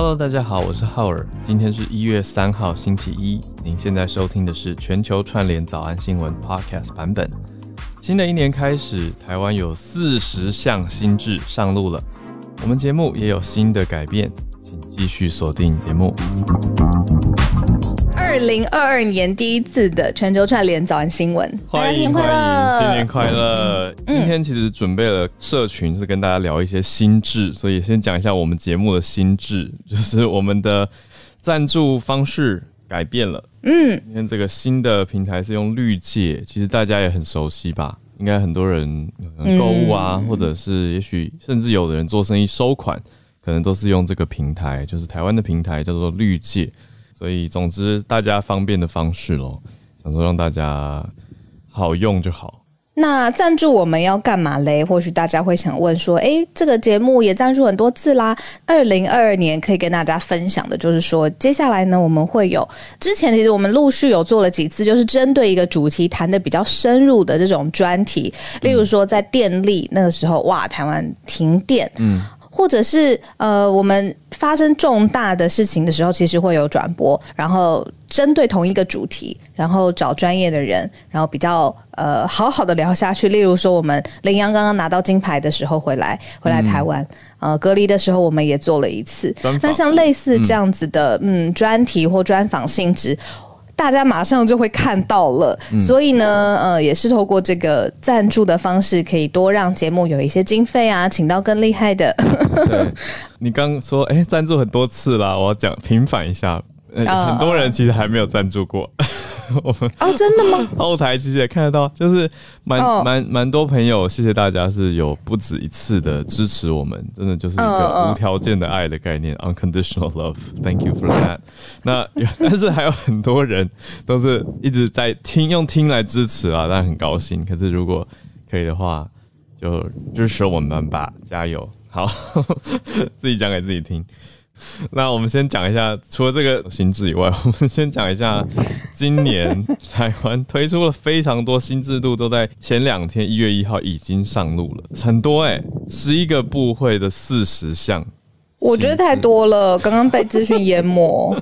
Hello，大家好，我是浩尔。今天是一月三号，星期一。您现在收听的是全球串联早安新闻 Podcast 版本。新的一年开始，台湾有四十项新制上路了，我们节目也有新的改变，继续锁定节目。二零二二年第一次的全球串联早安新闻，欢迎欢迎，新年快乐！今天其实准备了社群，是跟大家聊一些心智，所以先讲一下我们节目的心智，就是我们的赞助方式改变了。嗯，今天这个新的平台是用绿界，其实大家也很熟悉吧？应该很多人购物啊，或者是也许甚至有的人做生意收款，可能都是用这个平台，就是台湾的平台叫做绿界。所以，总之，大家方便的方式咯，想说让大家好用就好。那赞助我们要干嘛嘞？或许大家会想问说，诶，这个节目也赞助很多次啦。二零二二年可以跟大家分享的就是说，接下来呢，我们会有之前其实我们陆续有做了几次，就是针对一个主题谈的比较深入的这种专题，例如说在电力那个时候，哇，台湾停电，嗯。或者是呃，我们发生重大的事情的时候，其实会有转播，然后针对同一个主题，然后找专业的人，然后比较呃好好的聊下去。例如说，我们麟洋刚刚拿到金牌的时候回来，回来台湾，呃，隔离的时候我们也做了一次。那像类似这样子的嗯专题或专访性质。大家马上就会看到了，嗯、所以呢，呃，也是透过这个赞助的方式，可以多让节目有一些经费啊，请到更厉害的。对，你刚说，哎，赞助很多次啦，我要讲平反一下。呃、很多人其实还没有赞助过，我们哦，真的吗？后台其实也看得到，就是蛮蛮蛮多朋友，谢谢大家是有不止一次的支持我们，真的就是一个无条件的爱的概念，哦，unconditional love，thank you for that。那 但是还有很多人都是一直在听，用听来支持啊，但很高兴。可是如果可以的话，就支持我们吧，加油！好，自己讲给自己听。那我们先讲一下，除了这个新制以外，我们先讲一下今年 台湾推出了非常多新制度，都在前两天一月一号已经上路了，很多哎、欸，十一个部会的四十项，我觉得太多了，刚刚被资讯淹没。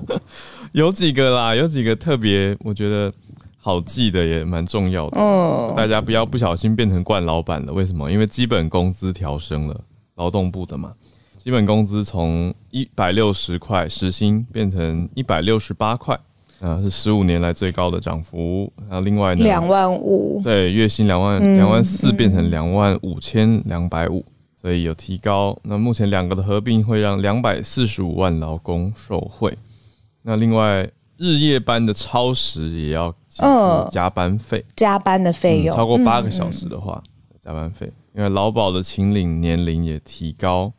有几个啦，有几个特别，我觉得好记的也蛮重要的，嗯，大家不要不小心变成惯老板了。为什么？因为基本工资调升了，劳动部的嘛。基本工资从一百六十块时薪变成一百六十八块，啊，是十五年来最高的涨幅。然后另外呢，两万五，对，月薪两万两万四变成两万五千两百五，所以有提高。那目前两个的合并会让两百四十五万劳工受惠。那另外日夜班的超时也要加班费，加班的费用、嗯、超过八个小时的话，加班费。因为劳保的请领年龄也提高。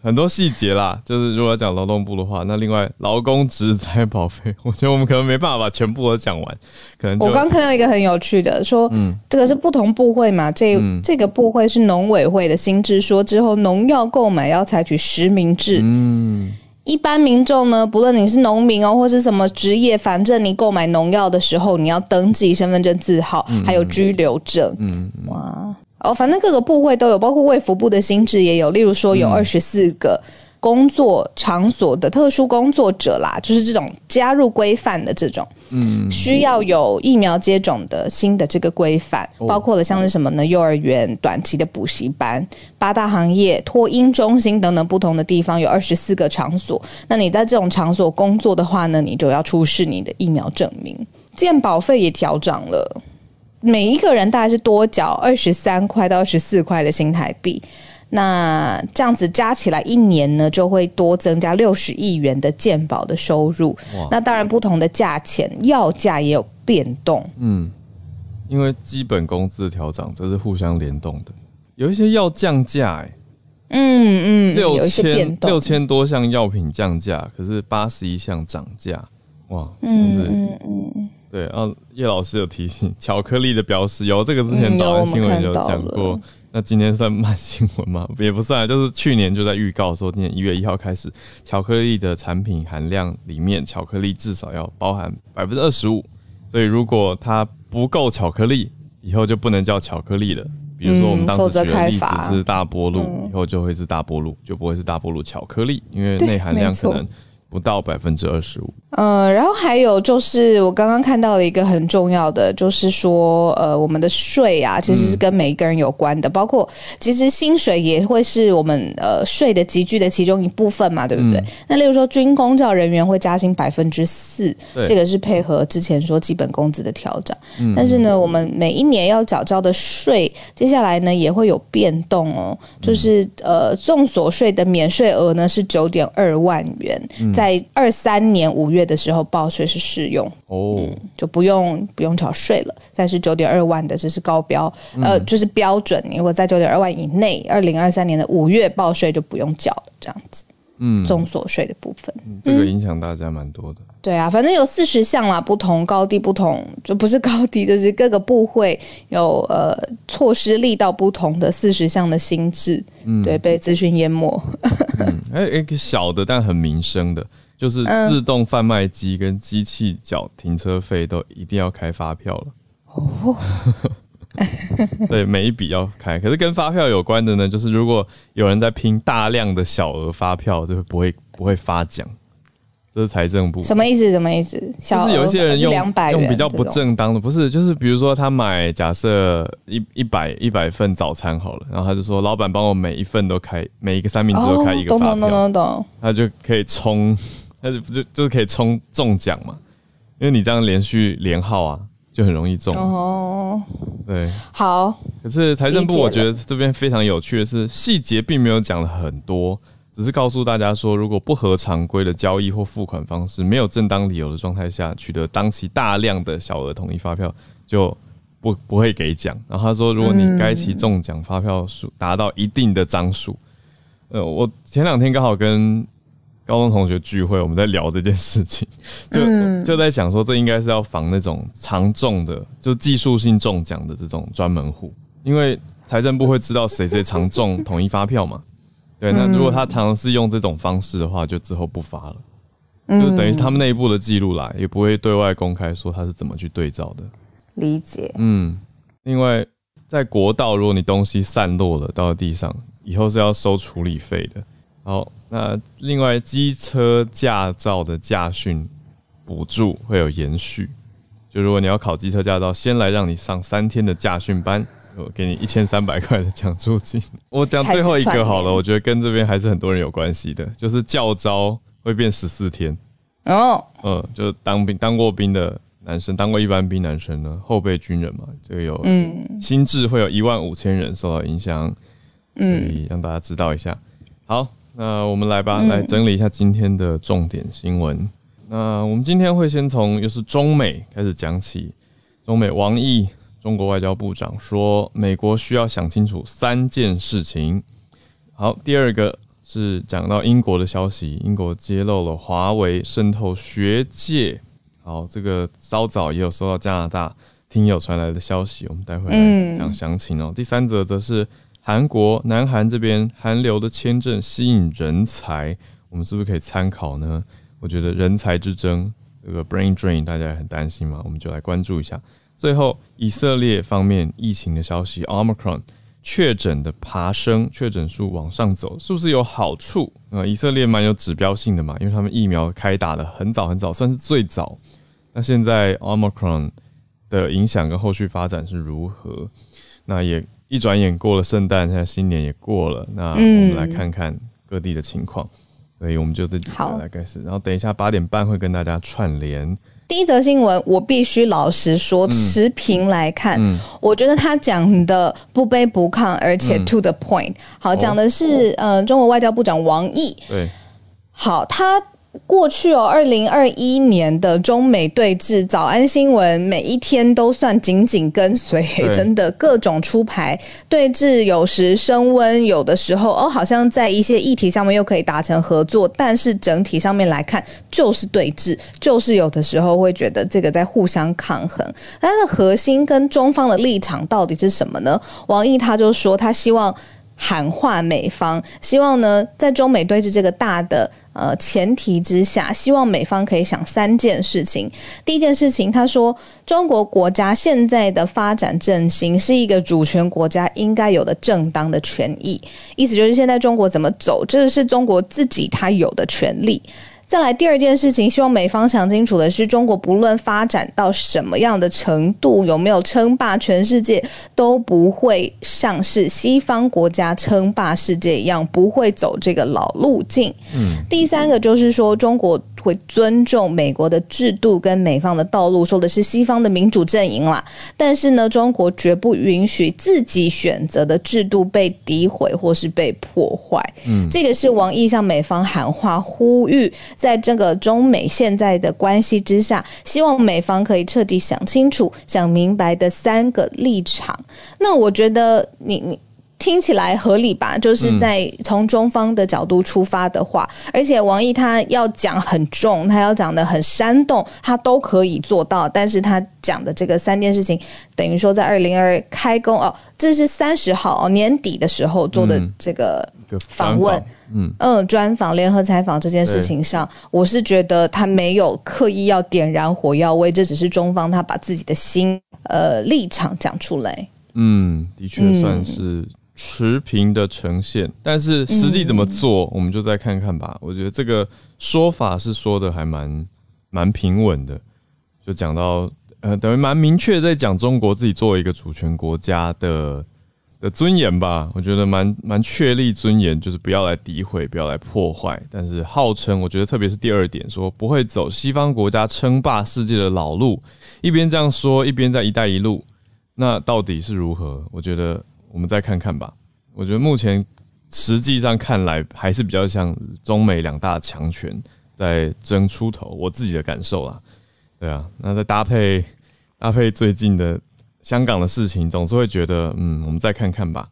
很多细节啦，就是如果要讲劳动部的话，那另外劳工职灾保费，我觉得我们可能没办法把全部都讲完。可能我刚看到一个很有趣的，说，嗯，这个是不同部会嘛，这、嗯、这个部会是农委会的新制，说之后农药购买要采取实名制。嗯，一般民众呢，不论你是农民哦，或是什么职业，反正你购买农药的时候，你要登记身份证字号，嗯、还有居留证。嗯，哇。哦，反正各个部会都有，包括卫福部的新制也有。例如说，有二十四个工作场所的特殊工作者啦，就是这种加入规范的这种，嗯，需要有疫苗接种的新的这个规范，包括了像是什么呢？幼儿园、短期的补习班、八大行业、托婴中心等等不同的地方，有二十四个场所。那你在这种场所工作的话呢，你就要出示你的疫苗证明。健保费也调涨了。每一个人大概是多缴二十三块到二十四块的新台币，那这样子加起来一年呢，就会多增加六十亿元的健保的收入。哇那当然，不同的价钱，药价也有变动。嗯，因为基本工资的调涨，这是互相联动的。有一些药降价，哎，嗯嗯，六千六千多项药品降价，可是八十一项涨价，哇，就是。嗯嗯对，然后叶老师有提醒，巧克力的标识有这个之前早安新闻有讲过，嗯、那今天算慢新闻吗？也不算，就是去年就在预告说，今年一月一号开始，巧克力的产品含量里面，巧克力至少要包含百分之二十五，所以如果它不够巧克力，以后就不能叫巧克力了。比如说我们当时举的例子是大波露，以后就会是大波露，就不会是大波露巧克力，因为内含量可能。不到百分之二十五。呃，然后还有就是我刚刚看到了一个很重要的，就是说，呃，我们的税啊，其实是跟每一个人有关的，嗯、包括其实薪水也会是我们呃税的集聚的其中一部分嘛，对不对？嗯、那例如说军工教人员会加薪百分之四，这个是配合之前说基本工资的调整。嗯、但是呢，我们每一年要缴交的税，接下来呢也会有变动哦，就是呃，综所税的免税额呢是九点二万元。嗯在二三年五月的时候报税是适用哦、嗯，就不用不用缴税了。但是九点二万的这是高标，嗯、呃，就是标准。如果在九点二万以内，二零二三年的五月报税就不用缴了，这样子。嗯，综所税的部分，嗯、这个影响大家蛮多的。对啊，反正有四十项啦，不同高低不同，就不是高低，就是各个部会有呃措施力道不同的四十项的新制。嗯，对，被资讯淹没。嗯，还有一个小的但很民生的，就是自动贩卖机跟机器缴停车费都一定要开发票了。哦。对，每一笔要开，可是跟发票有关的呢，就是如果有人在拼大量的小额发票，就不会不会发奖。这是财政部什么意思？什么意思？小就是有一些人用用比较不正当的，不是，就是比如说他买假设一一百一百份早餐好了，然后他就说老板帮我每一份都开，每一个三明治都开一个发票，懂懂懂懂，他就可以冲，他就就就是可以冲中奖嘛，因为你这样连续连号啊。就很容易中哦，对，好。可是财政部我觉得这边非常有趣的是，细节并没有讲了很多，只是告诉大家说，如果不合常规的交易或付款方式，没有正当理由的状态下取得当期大量的小额统一发票，就不不会给奖。然后他说，如果你该期中奖发票数达到一定的张数，呃，我前两天刚好跟。高中同学聚会，我们在聊这件事情，就就在想说，这应该是要防那种常中的，就技术性中奖的这种专门户，因为财政部会知道谁谁常中统一发票嘛。对，那如果他尝试用这种方式的话，就之后不发了，就等于是他们内部的记录啦，也不会对外公开说他是怎么去对照的。理解。嗯，另外，在国道，如果你东西散落了到地上，以后是要收处理费的。好。那另外，机车驾照的驾训补助会有延续。就如果你要考机车驾照，先来让你上三天的驾训班，我给你一千三百块的奖助金。我讲最后一个好了，我觉得跟这边还是很多人有关系的，就是教招会变十四天。哦，嗯，就当兵当过兵的男生，当过一般兵男生呢，后备军人嘛，这个有嗯，新制会有一万五千人受到影响，嗯，让大家知道一下。好。那我们来吧，来整理一下今天的重点新闻。嗯、那我们今天会先从又是中美开始讲起。中美王毅，中国外交部长说，美国需要想清楚三件事情。好，第二个是讲到英国的消息，英国揭露了华为渗透学界。好，这个稍早也有收到加拿大听友传来的消息，我们待会来讲详情哦。嗯、第三则则是。韩国、南韩这边韩流的签证吸引人才，我们是不是可以参考呢？我觉得人才之争，这个 brain drain 大家也很担心嘛，我们就来关注一下。最后，以色列方面疫情的消息，Omicron 确诊的爬升，确诊数往上走，是不是有好处？啊，以色列蛮有指标性的嘛，因为他们疫苗开打的很早很早，算是最早。那现在 Omicron 的影响跟后续发展是如何？那也。一转眼过了圣诞，现在新年也过了，那我们来看看各地的情况。嗯、所以我们就这几个来开始，然后等一下八点半会跟大家串联。第一则新闻，我必须老实说，持平来看，嗯、我觉得他讲的不卑不亢，而且 to the point。好，讲的是、哦、呃，中国外交部长王毅。对，好，他。过去哦，二零二一年的中美对峙，早安新闻每一天都算紧紧跟随，真的各种出牌对峙，有时升温，有的时候哦，好像在一些议题上面又可以达成合作，但是整体上面来看就是对峙，就是有的时候会觉得这个在互相抗衡。它的核心跟中方的立场到底是什么呢？王毅他就说，他希望。喊话美方，希望呢，在中美对峙这个大的呃前提之下，希望美方可以想三件事情。第一件事情，他说，中国国家现在的发展振兴是一个主权国家应该有的正当的权益，意思就是现在中国怎么走，这是中国自己他有的权利。再来第二件事情，希望美方想清楚的是，中国不论发展到什么样的程度，有没有称霸全世界，都不会像是西方国家称霸世界一样，不会走这个老路径。嗯，第三个就是说，中国。会尊重美国的制度跟美方的道路，说的是西方的民主阵营啦。但是呢，中国绝不允许自己选择的制度被诋毁或是被破坏。嗯，这个是王毅向美方喊话，呼吁在这个中美现在的关系之下，希望美方可以彻底想清楚、想明白的三个立场。那我觉得你你。听起来合理吧？就是在从中方的角度出发的话，嗯、而且王毅他要讲很重，他要讲的很煽动，他都可以做到。但是他讲的这个三件事情，等于说在二零二二开工哦，这是三十号、哦、年底的时候做的这个访问，嗯嗯，专访联合采访这件事情上，我是觉得他没有刻意要点燃火药味，这只是中方他把自己的心呃立场讲出来。嗯，的确算是、嗯。持平的呈现，但是实际怎么做，我们就再看看吧。我觉得这个说法是说的还蛮蛮平稳的，就讲到呃，等于蛮明确在讲中国自己作为一个主权国家的的尊严吧。我觉得蛮蛮确立尊严，就是不要来诋毁，不要来破坏。但是号称，我觉得特别是第二点，说不会走西方国家称霸世界的老路，一边这样说，一边在“一带一路”，那到底是如何？我觉得。我们再看看吧。我觉得目前实际上看来还是比较像中美两大强权在争出头，我自己的感受啦。对啊，那再搭配搭配最近的香港的事情，总是会觉得，嗯，我们再看看吧。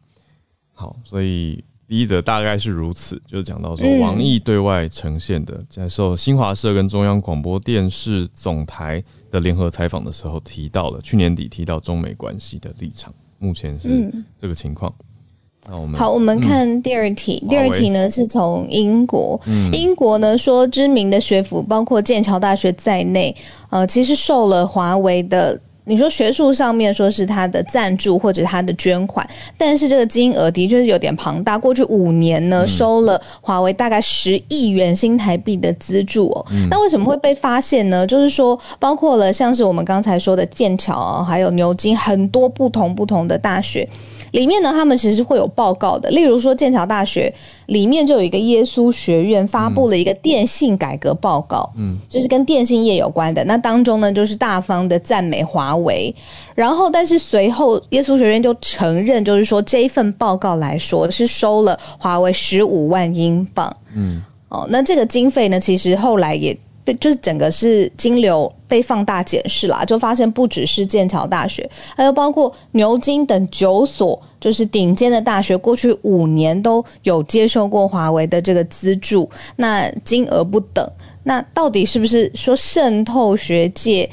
好，所以第一则大概是如此，就是讲到说王毅对外呈现的，在受新华社跟中央广播电视总台的联合采访的时候，提到了去年底提到中美关系的立场。目前是这个情况。嗯、那我们好，我们看第二题。嗯、第二题呢是从英国，嗯、英国呢说知名的学府，包括剑桥大学在内，呃，其实受了华为的。你说学术上面说是他的赞助或者他的捐款，但是这个金额的确是有点庞大。过去五年呢，收了华为大概十亿元新台币的资助哦。那为什么会被发现呢？就是说，包括了像是我们刚才说的剑桥啊，还有牛津很多不同不同的大学。里面呢，他们其实会有报告的。例如说，剑桥大学里面就有一个耶稣学院发布了一个电信改革报告，嗯，就是跟电信业有关的。那当中呢，就是大方的赞美华为。然后，但是随后耶稣学院就承认，就是说这一份报告来说是收了华为十五万英镑，嗯，哦，那这个经费呢，其实后来也。就是整个是金流被放大检视啦，就发现不只是剑桥大学，还有包括牛津等九所，就是顶尖的大学，过去五年都有接受过华为的这个资助，那金额不等，那到底是不是说渗透学界？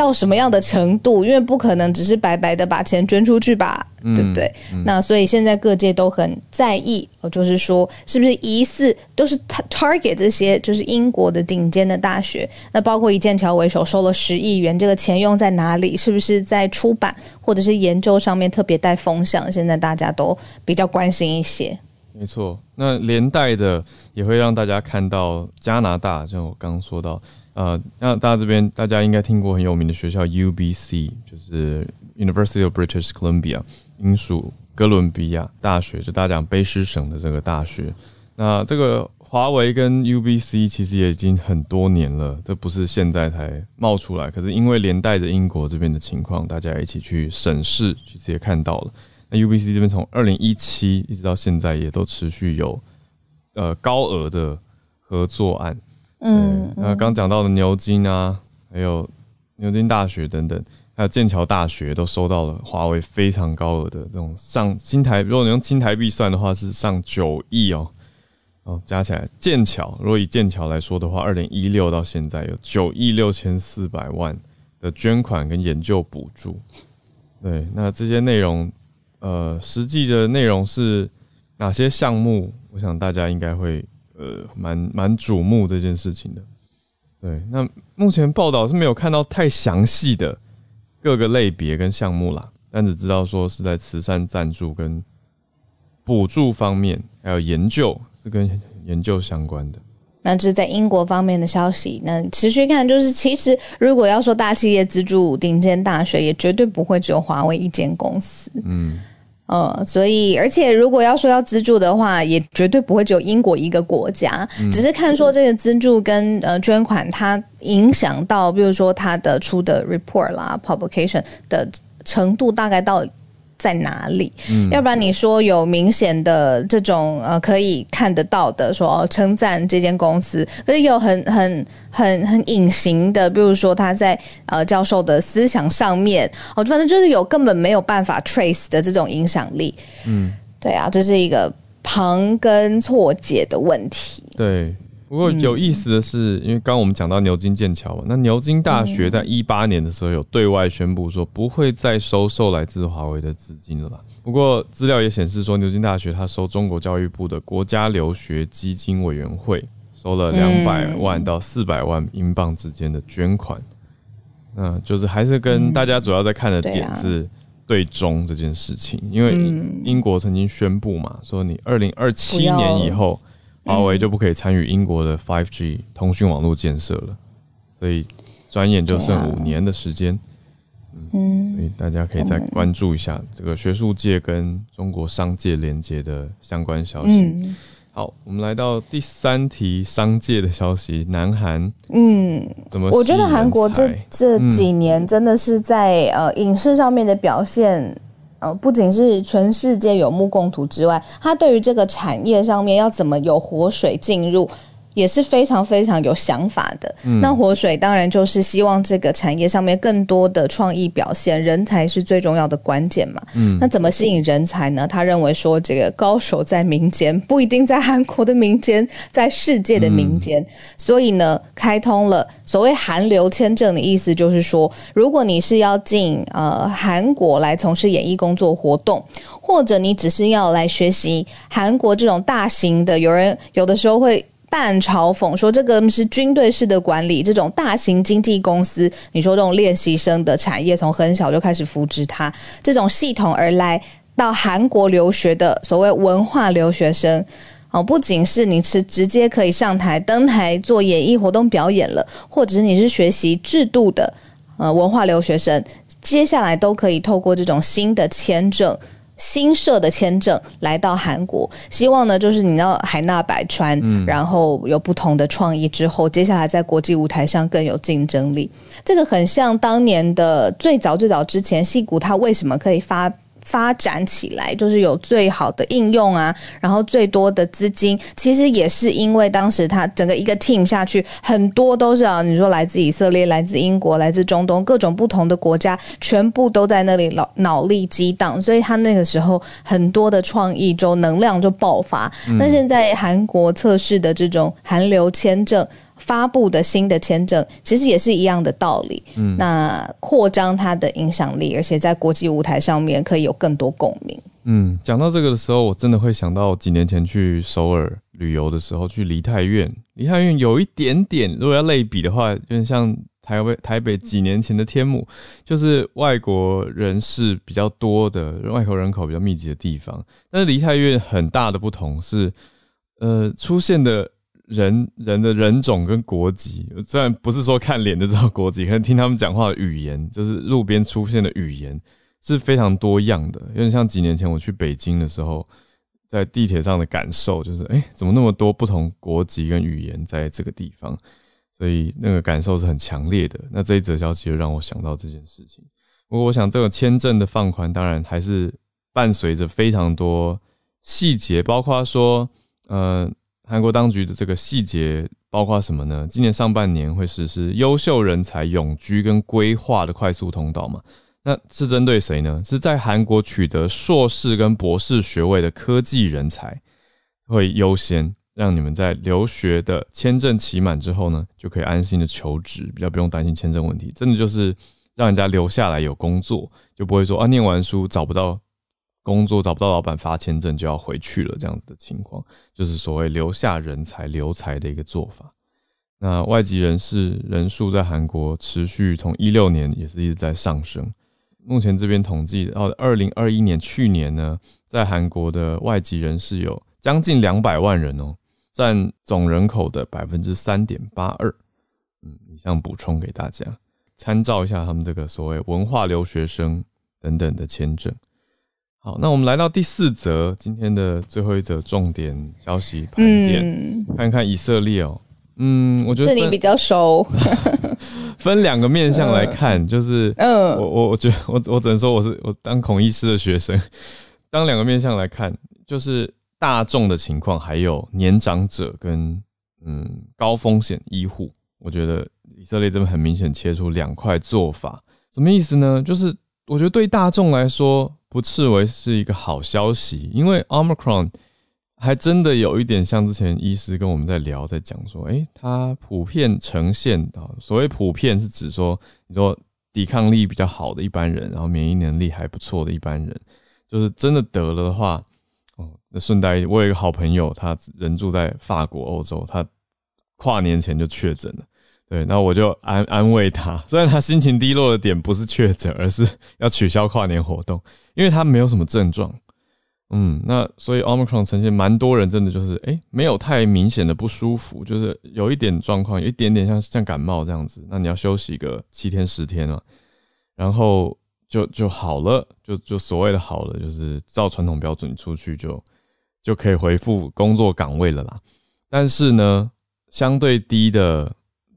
到什么样的程度？因为不可能只是白白的把钱捐出去吧，嗯、对不对？嗯、那所以现在各界都很在意，就是说是不是疑似都是 target 这些就是英国的顶尖的大学？那包括以剑桥为首收了十亿元，这个钱用在哪里？是不是在出版或者是研究上面特别带风向？现在大家都比较关心一些。没错，那连带的也会让大家看到加拿大，像我刚刚说到。呃，那大家这边大家应该听过很有名的学校 UBC，就是 University of British Columbia，英属哥伦比亚大学，就大家讲卑诗省的这个大学。那这个华为跟 UBC 其实也已经很多年了，这不是现在才冒出来。可是因为连带着英国这边的情况，大家一起去审视，其实也看到了。那 UBC 这边从二零一七一直到现在，也都持续有呃高额的合作案。嗯，那刚讲到的牛津啊，还有牛津大学等等，还有剑桥大学都收到了华为非常高额的这种上新台，如果你用新台币算的话，是上九亿哦，哦，加起来剑桥，如果以剑桥来说的话，二零一六到现在有九亿六千四百万的捐款跟研究补助。对，那这些内容，呃，实际的内容是。哪些项目？我想大家应该会呃蛮蛮瞩目这件事情的。对，那目前报道是没有看到太详细的各个类别跟项目啦，但只知道说是在慈善赞助跟补助方面，还有研究是跟研究相关的。那这是在英国方面的消息。那持续看，就是其实如果要说大企业资助顶尖大学，也绝对不会只有华为一间公司。嗯。呃，所以，而且如果要说要资助的话，也绝对不会只有英国一个国家，嗯、只是看说这个资助跟呃捐款，它影响到，比如说它的出的 report 啦，publication 的程度大概到。在哪里？嗯，要不然你说有明显的这种呃可以看得到的说称赞这间公司，可是有很很很很隐形的，比如说他在呃教授的思想上面，哦，反正就是有根本没有办法 trace 的这种影响力。嗯，对啊，这是一个旁根错解的问题。对。不过有意思的是，因为刚刚我们讲到牛津、剑桥嘛，那牛津大学在一八年的时候有对外宣布说不会再收受来自华为的资金了吧？不过资料也显示说，牛津大学它收中国教育部的国家留学基金委员会收了两百万到四百万英镑之间的捐款，嗯，就是还是跟大家主要在看的点是对中这件事情，因为英国曾经宣布嘛，说你二零二七年以后。华为就不可以参与英国的 5G 通讯网络建设了，所以转眼就剩五年的时间。嗯，所以大家可以再关注一下这个学术界跟中国商界连接的相关消息。嗯，好，我们来到第三题商界的消息，南韩。嗯，怎么？我觉得韩国这这几年真的是在呃影视上面的表现。呃，不仅是全世界有目共睹之外，它对于这个产业上面要怎么有活水进入，也是非常非常有想法的。嗯、那活水当然就是希望这个产业上面更多的创意表现，人才是最重要的关键嘛。嗯，那怎么吸引人才呢？他认为说，这个高手在民间，不一定在韩国的民间，在世界的民间。嗯、所以呢，开通了所谓韩流签证的意思，就是说，如果你是要进呃韩国来从事演艺工作活动，或者你只是要来学习韩国这种大型的，有人有的时候会。半嘲讽说：“这个是军队式的管理，这种大型经纪公司，你说这种练习生的产业，从很小就开始扶植他，这种系统而来到韩国留学的所谓文化留学生，哦，不仅是你是直接可以上台登台做演艺活动表演了，或者是你是学习制度的呃文化留学生，接下来都可以透过这种新的签证。”新设的签证来到韩国，希望呢就是你要海纳百川，嗯、然后有不同的创意之后，接下来在国际舞台上更有竞争力。这个很像当年的最早最早之前，戏骨他为什么可以发？发展起来就是有最好的应用啊，然后最多的资金，其实也是因为当时他整个一个 team 下去，很多都是啊，你说来自以色列、来自英国、来自中东各种不同的国家，全部都在那里脑脑力激荡，所以他那个时候很多的创意就能量就爆发。那、嗯、现在韩国测试的这种韩流签证。发布的新的签证其实也是一样的道理，嗯，那扩张它的影响力，而且在国际舞台上面可以有更多共鸣。嗯，讲到这个的时候，我真的会想到几年前去首尔旅游的时候，去梨泰院。梨泰院有一点点，如果要类比的话，有点像台北台北几年前的天母，就是外国人士比较多的外国人口比较密集的地方。但是梨泰院很大的不同是，呃，出现的。人人的人种跟国籍，虽然不是说看脸就知道国籍，可是听他们讲话的语言，就是路边出现的语言是非常多样的。有点像几年前我去北京的时候，在地铁上的感受，就是哎、怎么那么多不同国籍跟语言在这个地方？所以那个感受是很强烈的。那这一则消息就让我想到这件事情。不过我想，这个签证的放宽，当然还是伴随着非常多细节，包括说，呃。韩国当局的这个细节包括什么呢？今年上半年会实施优秀人才永居跟规划的快速通道嘛？那是针对谁呢？是在韩国取得硕士跟博士学位的科技人才会优先，让你们在留学的签证期满之后呢，就可以安心的求职，比较不用担心签证问题。真的就是让人家留下来有工作，就不会说啊，念完书找不到工作找不到老板发签证就要回去了，这样子的情况，就是所谓留下人才留才的一个做法。那外籍人士人数在韩国持续从一六年也是一直在上升。目前这边统计到二零二一年去年呢，在韩国的外籍人士有将近两百万人哦，占总人口的百分之三点八二。嗯，以上补充给大家参照一下他们这个所谓文化留学生等等的签证。好，那我们来到第四则今天的最后一则重点消息盘点，嗯、看看以色列哦。嗯，我觉得这里比较熟。分两个面向来看，就是嗯，我我我觉得我我只能说我是我当孔医师的学生，当两个面向来看，就是大众的情况，还有年长者跟嗯高风险医护，我觉得以色列这边很明显切出两块做法，什么意思呢？就是我觉得对大众来说。不视为是一个好消息，因为 Omicron 还真的有一点像之前医师跟我们在聊，在讲说，诶，它普遍呈现啊，所谓普遍是指说，你说抵抗力比较好的一般人，然后免疫能力还不错的一般人，就是真的得了的话，哦，那顺带我有一个好朋友，他人住在法国、欧洲，他跨年前就确诊了。对，那我就安安慰他，虽然他心情低落的点不是确诊，而是要取消跨年活动，因为他没有什么症状。嗯，那所以 Omicron 呈现蛮多人真的就是，哎、没有太明显的不舒服，就是有一点状况，有一点点像像感冒这样子。那你要休息个七天十天嘛，然后就就好了，就就所谓的好了，就是照传统标准出去就就可以回复工作岗位了啦。但是呢，相对低的。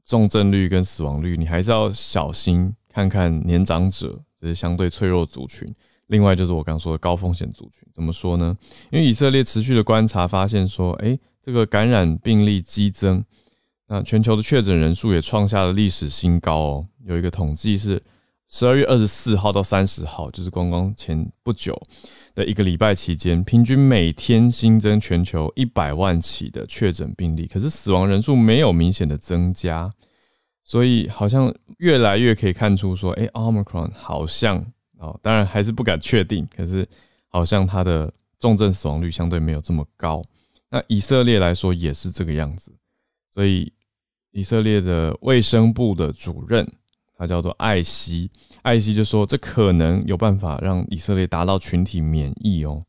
重症率跟死亡率，你还是要小心看看年长者这些相对脆弱族群。另外就是我刚说的高风险族群，怎么说呢？因为以色列持续的观察发现说，哎，这个感染病例激增，那全球的确诊人数也创下了历史新高哦。有一个统计是十二月二十四号到三十号，就是刚刚前不久。的一个礼拜期间，平均每天新增全球一百万起的确诊病例，可是死亡人数没有明显的增加，所以好像越来越可以看出说，哎，Omicron 好像哦，当然还是不敢确定，可是好像它的重症死亡率相对没有这么高。那以色列来说也是这个样子，所以以色列的卫生部的主任。他叫做艾希，艾希就说这可能有办法让以色列达到群体免疫哦，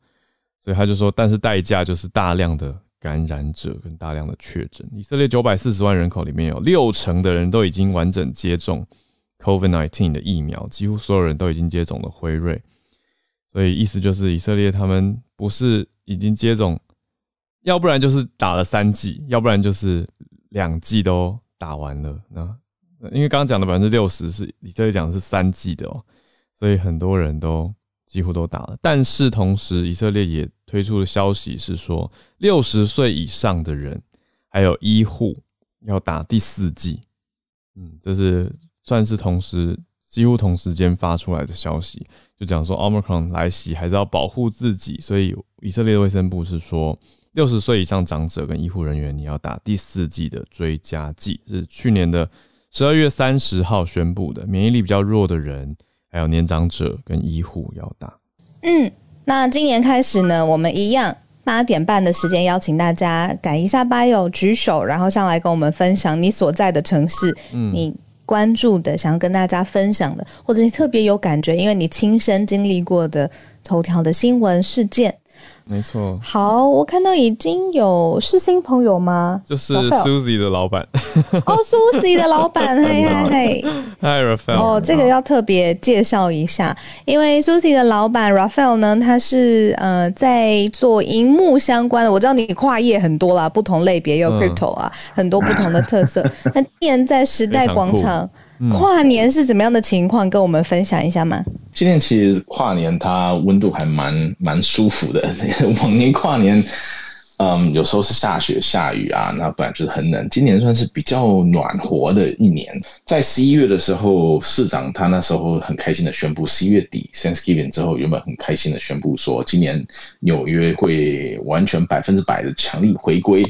所以他就说，但是代价就是大量的感染者跟大量的确诊。以色列九百四十万人口里面有六成的人都已经完整接种 COVID-19 的疫苗，几乎所有人都已经接种了辉瑞，所以意思就是以色列他们不是已经接种，要不然就是打了三剂，要不然就是两剂都打完了那。因为刚刚讲的百分之六十是以色列讲的是三剂的哦，所以很多人都几乎都打了。但是同时，以色列也推出的消息是说，六十岁以上的人还有医护要打第四剂。嗯，这是算是同时几乎同时间发出来的消息，就讲说 Omicron 来袭还是要保护自己。所以以色列卫生部是说，六十岁以上长者跟医护人员你要打第四季的追加剂，是去年的。十二月三十号宣布的，免疫力比较弱的人，还有年长者跟医护要打。嗯，那今年开始呢，我们一样八点半的时间邀请大家改一下 bio 举手，然后上来跟我们分享你所在的城市，嗯，你关注的，想要跟大家分享的，或者你特别有感觉，因为你亲身经历过的头条的新闻事件。没错，好，我看到已经有是新朋友吗？就是 Susie 的老板。哦，Susie 的老板，嘿嘿嘿，Hi Raphael，哦，这个要特别介绍一下，因为 Susie 的老板 Raphael 呢，他是呃在做荧幕相关的，我知道你跨业很多啦，不同类别有 Crypto 啊，嗯、很多不同的特色。那今年在时代广场。跨年是怎么样的情况？跟我们分享一下吗？今年其实跨年它温度还蛮蛮舒服的。往年跨年，嗯，有时候是下雪下雨啊，那不然就是很冷。今年算是比较暖和的一年。在十一月的时候，市长他那时候很开心的宣布，十一月底 Thanksgiving 之后，原本很开心的宣布说，今年纽约会完全百分之百的强力回归。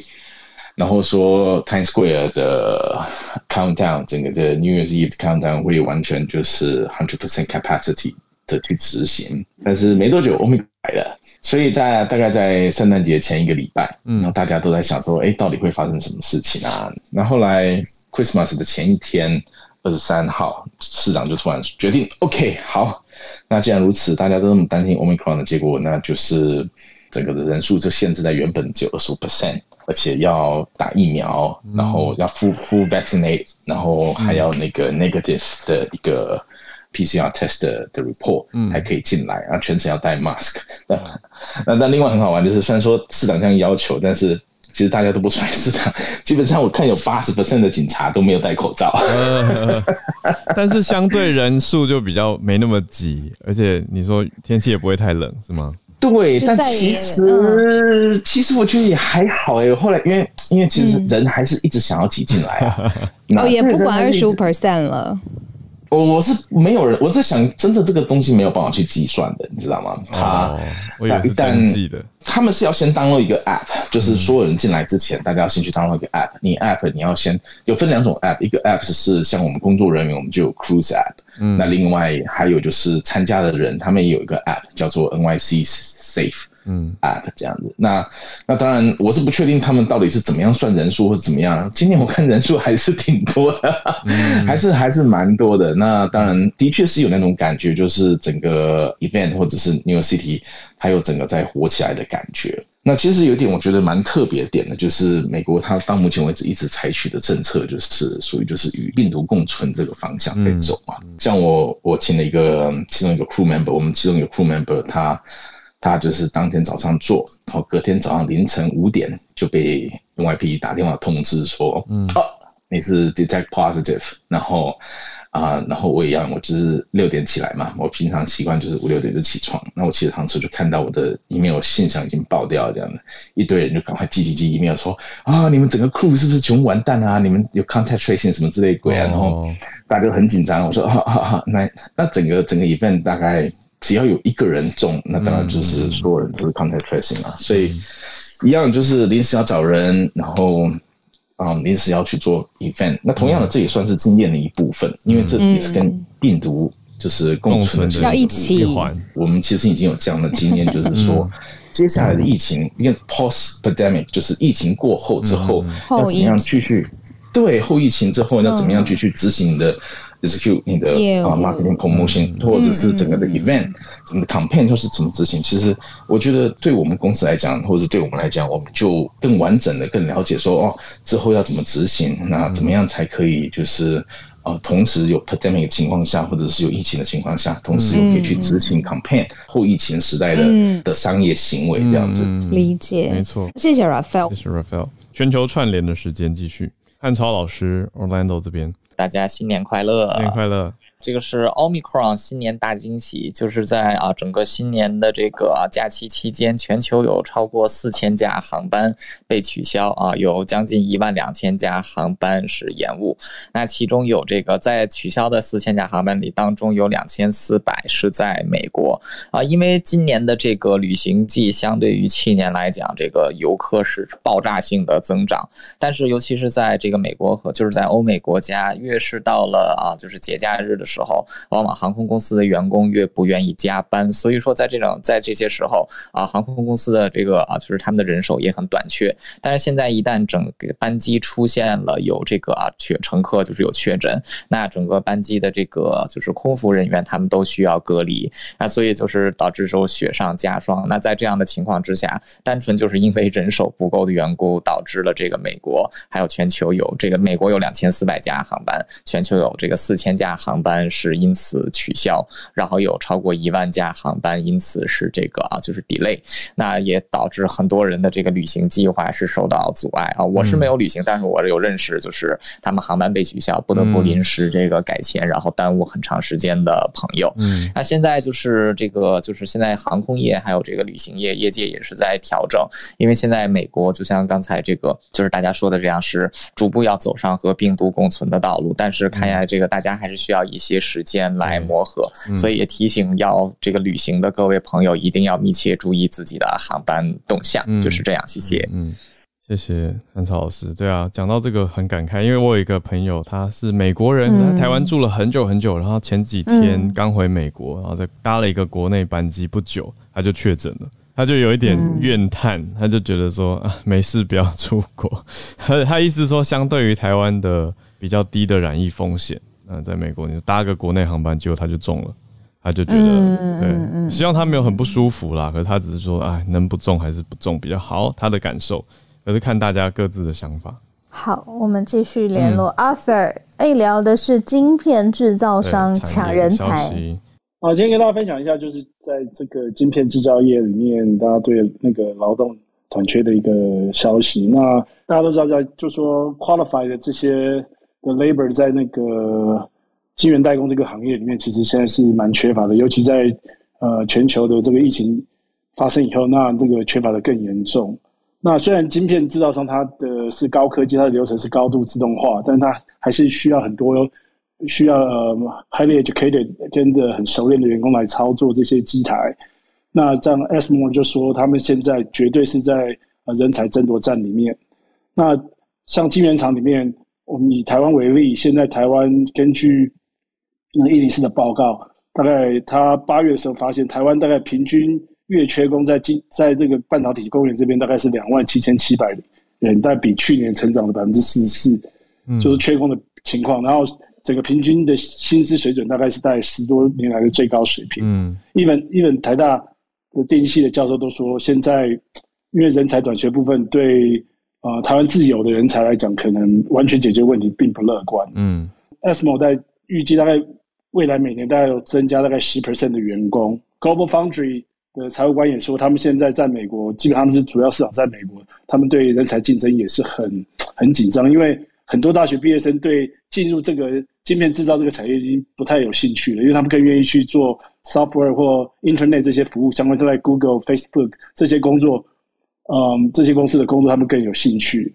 然后说 Times Square 的 countdown，整个的 New Year's Eve countdown 会完全就是 hundred percent capacity，的去执行。但是没多久，Omicron 来了，所以在大概在圣诞节前一个礼拜，嗯，然后大家都在想说，哎，到底会发生什么事情啊？那后后来 Christmas 的前一天，二十三号，市长就突然决定，OK，好，那既然如此，大家都那么担心 Omicron 的结果，那就是整个的人数就限制在原本只有二十五 percent。而且要打疫苗，然后要 full full vaccinate，然后还要那个 negative 的一个 PCR test 的 report，嗯，还可以进来，然后全程要戴 mask。那那但另外很好玩，就是虽然说市长这样要求，但是其实大家都不出来市长。基本上我看有八十 percent 的警察都没有戴口罩。呃，但是相对人数就比较没那么挤，而且你说天气也不会太冷，是吗？对，但其实、嗯、其实我觉得也还好哎。后来因为因为其实人还是一直想要挤进来啊，嗯、哦，也不管二十五 percent 了。我我是没有人，我在想，真的这个东西没有办法去计算的，你知道吗？他、哦、我也是登记的，他们是要先 download 一个 app，就是所有人进来之前，嗯、大家要先去 download 一个 app。你 app 你要先有分两种 app，一个 app 是像我们工作人员，我们就有 cruise app，嗯，那另外还有就是参加的人，他们也有一个 app 叫做 NYC Safe。嗯，app 这样子，那那当然我是不确定他们到底是怎么样算人数或者怎么样。今年我看人数还是挺多的，嗯、还是还是蛮多的。那当然的确是有那种感觉，就是整个 event 或者是 New York City 还有整个在火起来的感觉。那其实有一点我觉得蛮特别点的，就是美国它到目前为止一直采取的政策，就是属于就是与病毒共存这个方向在走嘛。嗯、像我我请了一个其中一个 crew member，我们其中一个 crew member 他。他就是当天早上做，然后隔天早上凌晨五点就被 NYPD 打电话通知说，嗯，哦，你是 detect positive，然后啊，然后我一样，我就是六点起来嘛，我平常习惯就是五六点就起床，那我骑着趟车就看到我的 email 信箱已经爆掉了，这样的，一堆人就赶快寄寄寄 email 说，啊，你们整个 crew 是不是全完蛋啊？你们有 contact tracing 什么之类鬼啊？然后大家都很紧张，我说，好好好，那那整个整个 event 大概。只要有一个人中，那当然就是所有人都是 contact tracing 嘛。嗯、所以一样就是临时要找人，然后啊临时要去做 event。那同样的，这也算是经验的一部分，嗯、因为这也是跟病毒就是共存的要一起。我们其实已经有这样的经验，就是说接下来的疫情，因为 post pandemic 就是疫情过后之后要怎么样继续对后疫情之后要怎么样继续执行的。Execute 你的啊 marketing promotion，或者是整个的 event，整个 campaign 就是怎么执行。其实我觉得对我们公司来讲，或者是对我们来讲，我们就更完整的、更了解说哦，之后要怎么执行，那怎么样才可以就是啊，同时有 pandemic 的情况下，或者是有疫情的情况下，同时又可以去执行 campaign 后疫情时代的的商业行为这样子。理解，没错。谢谢 Raphael，谢谢 Raphael。全球串联的时间继续，汉超老师 Orlando 这边。大家新年快乐！新年快乐！这个是 Omicron 新年大惊喜，就是在啊整个新年的这个假期期间，全球有超过四千架航班被取消啊，有将近一万两千架航班是延误。那其中有这个在取消的四千架航班里，当中有两千四百是在美国啊，因为今年的这个旅行季相对于去年来讲，这个游客是爆炸性的增长。但是尤其是在这个美国和就是在欧美国家，越是到了啊就是节假日的时候。时候，往往航空公司的员工越不愿意加班，所以说在这种在这些时候啊，航空公司的这个啊，就是他们的人手也很短缺。但是现在一旦整个班机出现了有这个啊确乘客就是有确诊，那整个班机的这个就是空服人员他们都需要隔离，那所以就是导致说雪上加霜。那在这样的情况之下，单纯就是因为人手不够的缘故，导致了这个美国还有全球有这个美国有两千四百架航班，全球有这个四千架航班。是因此取消，然后有超过一万架航班因此是这个啊，就是 delay，那也导致很多人的这个旅行计划是受到阻碍啊。我是没有旅行，但是我有认识，就是他们航班被取消，不得不临时这个改签，然后耽误很长时间的朋友。嗯，那现在就是这个，就是现在航空业还有这个旅行业业界也是在调整，因为现在美国就像刚才这个，就是大家说的这样，是逐步要走上和病毒共存的道路，但是看下来这个大家还是需要一些。时间来磨合，嗯、所以也提醒要这个旅行的各位朋友，一定要密切注意自己的航班动向。嗯、就是这样，谢谢。嗯，谢谢汉超老师。对啊，讲到这个很感慨，因为我有一个朋友，他是美国人，他在台湾住了很久很久，然后前几天刚回美国，然后再搭了一个国内班机，不久他就确诊了，他就有一点怨叹，他就觉得说啊，没事，不要出国。他他意思说，相对于台湾的比较低的染疫风险，嗯，在美国你搭个国内航班，结果他就中了。他就觉得，嗯、对，嗯、希望他没有很不舒服啦。可是他只是说，哎，能不中还是不中比较好，他的感受。可是看大家各自的想法。好，我们继续联络、嗯、Arthur。哎，聊的是晶片制造商抢人才。好，今天跟大家分享一下，就是在这个晶片制造业里面，大家对那个劳动短缺的一个消息。那大家都知道，在就说 qualified 的这些的 labor 在那个。晶圆代工这个行业里面，其实现在是蛮缺乏的，尤其在呃全球的这个疫情发生以后，那这个缺乏的更严重。那虽然晶片制造商它的是高科技，它的流程是高度自动化，但它还是需要很多需要呃 highly educated 跟着很熟练的员工来操作这些机台。那这样 ASML 就说，他们现在绝对是在呃人才争夺战里面。那像晶圆厂里面，我们以台湾为例，现在台湾根据那一零四的报告，大概他八月的时候发现，台湾大概平均月缺工在今在这个半导体工研这边大概是两万七千七百人，但比去年成长了百分之四十四，就是缺工的情况。然后整个平均的薪资水准大概是在十多年来的最高水平。嗯，even even 台大的电机系的教授都说，现在因为人才短缺部分对呃台湾自有的人才来讲，可能完全解决问题并不乐观。嗯，ASML 在预计大概。未来每年大概有增加大概十 percent 的员工。Global Foundry 的财务官也说，他们现在在美国，基本上他们是主要市场在美国，他们对人才竞争也是很很紧张，因为很多大学毕业生对进入这个晶片制造这个产业已经不太有兴趣了，因为他们更愿意去做 software 或 internet 这些服务，相关都在 Google、Facebook 这些工作，嗯，这些公司的工作他们更有兴趣，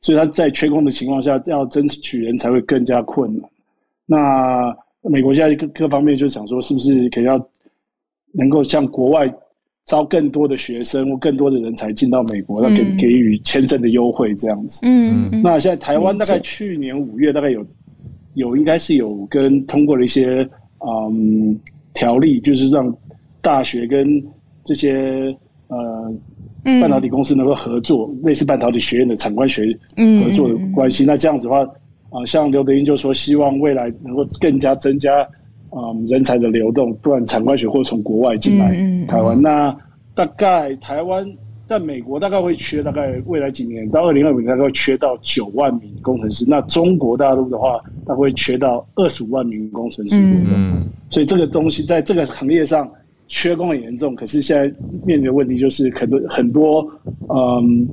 所以他在缺工的情况下，要争取人才会更加困难。那美国现在各各方面就想说，是不是可以要能够向国外招更多的学生或更多的人才进到美国，那给给予签证的优惠这样子。嗯，那现在台湾大概去年五月大概有有应该是有跟通过了一些嗯条例，就是让大学跟这些呃半导体公司能够合作，类似半导体学院的产官学合作的关系。那这样子的话。啊，像刘德英就说，希望未来能够更加增加，嗯，人才的流动，不管产官学或从国外进来台湾。那大概台湾在美国大概会缺，大概未来几年到二零二五年大概会缺到九万名工程师。那中国大陆的话，它会缺到二十五万名工程师。嗯，嗯，所以这个东西在这个行业上。缺工很严重，可是现在面临的问题就是很多很多嗯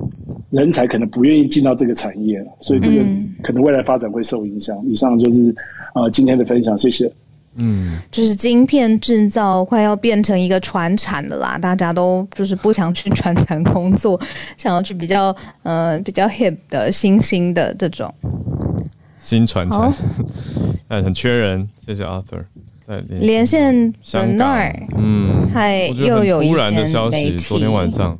人才可能不愿意进到这个产业，所以这个可能未来发展会受影响。嗯、以上就是啊、呃、今天的分享，谢谢。嗯，就是晶片制造快要变成一个传产的啦，大家都就是不想去传产工作，想要去比较呃比较 hip 的新兴的这种新传产，但，很缺人。谢谢 Arthur。连线 Bernard，嗯，还又有一间媒体，昨天晚上。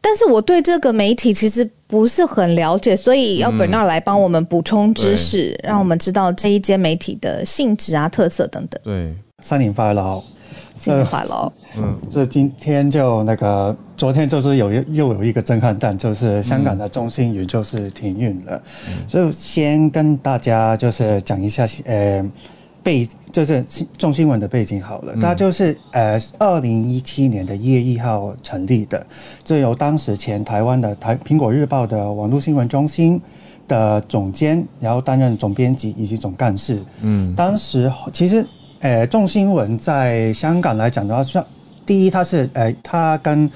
但是我对这个媒体其实不是很了解，所以要 Bernard 来帮我们补充知识，嗯、让我们知道这一间媒体的性质啊、特色等等。对，三年快乐，新年快乐。嗯，这今天就那个，昨天就是有又有一个震撼弹，就是香港的中心云就是停运了，嗯、所以先跟大家就是讲一下，呃。背就是众新闻的背景好了，它就是呃，二零一七年的一月一号成立的，这由当时前台湾的台苹果日报的网络新闻中心的总监，然后担任总编辑以及总干事。嗯，当时其实呃，众新闻在香港来讲的话，算第一，它是呃，它跟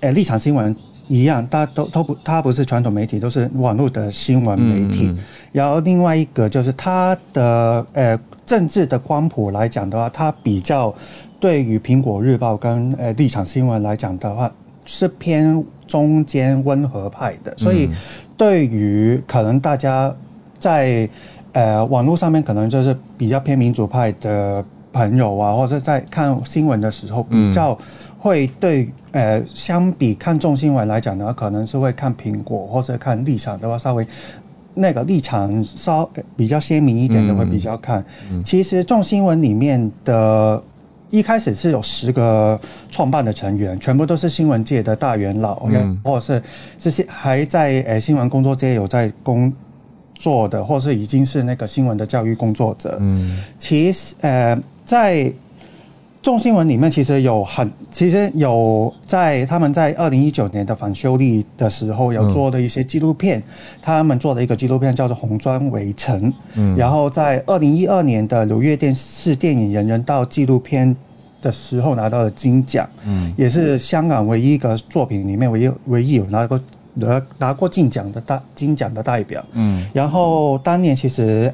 呃立场新闻一样，它都都不，它不是传统媒体，都是网络的新闻媒体。然后另外一个就是它的呃。政治的光谱来讲的话，它比较对于苹果日报跟呃立场新闻来讲的话，是偏中间温和派的。所以，对于可能大家在呃网络上面可能就是比较偏民主派的朋友啊，或者在看新闻的时候，比较会对呃，相比看众新闻来讲呢，可能是会看苹果或者看立场的话，稍微那个立场稍比较鲜明一点的会比较看。嗯嗯、其实众新闻里面的，一开始是有十个创办的成员，全部都是新闻界的大元老，嗯、或者是这些还在呃新闻工作界有在工作的，或是已经是那个新闻的教育工作者。嗯，其实呃在。众新闻里面其实有很，其实有在他们在二零一九年的反修例的时候有做的一些纪录片，嗯、他们做的一个纪录片叫做《红砖围城》，嗯，然后在二零一二年的纽约电视电影人人道纪录片的时候拿到了金奖，嗯，也是香港唯一一个作品里面唯一唯一有拿过拿拿过金奖的大金奖的代表，嗯，然后当年其实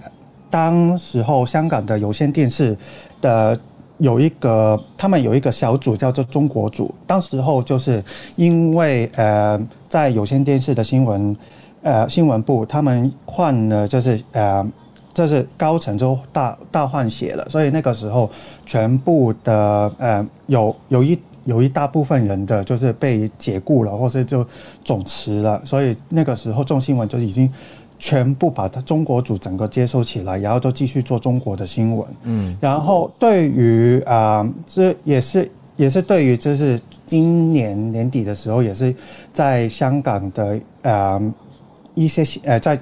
当时候香港的有线电视的。有一个，他们有一个小组叫做中国组。当时候就是因为呃，在有线电视的新闻，呃，新闻部他们换了，就是呃，就是高层就大大换血了，所以那个时候全部的呃有有一有一大部分人的就是被解雇了，或是就总辞了，所以那个时候众新闻就已经。全部把它中国组整个接收起来，然后都继续做中国的新闻。嗯，然后对于啊，这、呃、也是也是对于就是今年年底的时候，也是在香港的啊、呃、一些呃在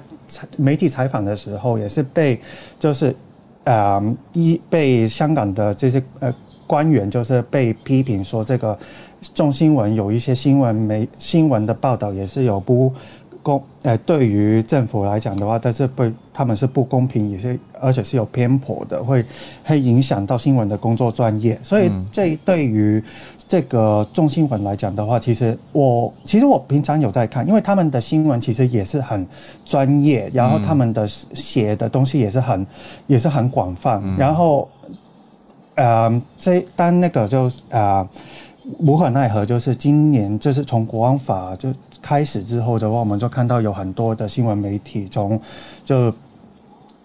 媒体采访的时候，也是被就是啊一、呃、被香港的这些呃官员就是被批评说，这个中新闻有一些新闻媒新闻的报道也是有不。公呃，对于政府来讲的话，但是不，他们是不公平，也是而且是有偏颇的，会会影响到新闻的工作专业。所以这对于这个中新闻来讲的话，其实我其实我平常有在看，因为他们的新闻其实也是很专业，然后他们的写的东西也是很也是很广泛。然后呃，这当那个就呃无可奈何，就是今年就是从国安法就。开始之后的话，我们就看到有很多的新闻媒体，从就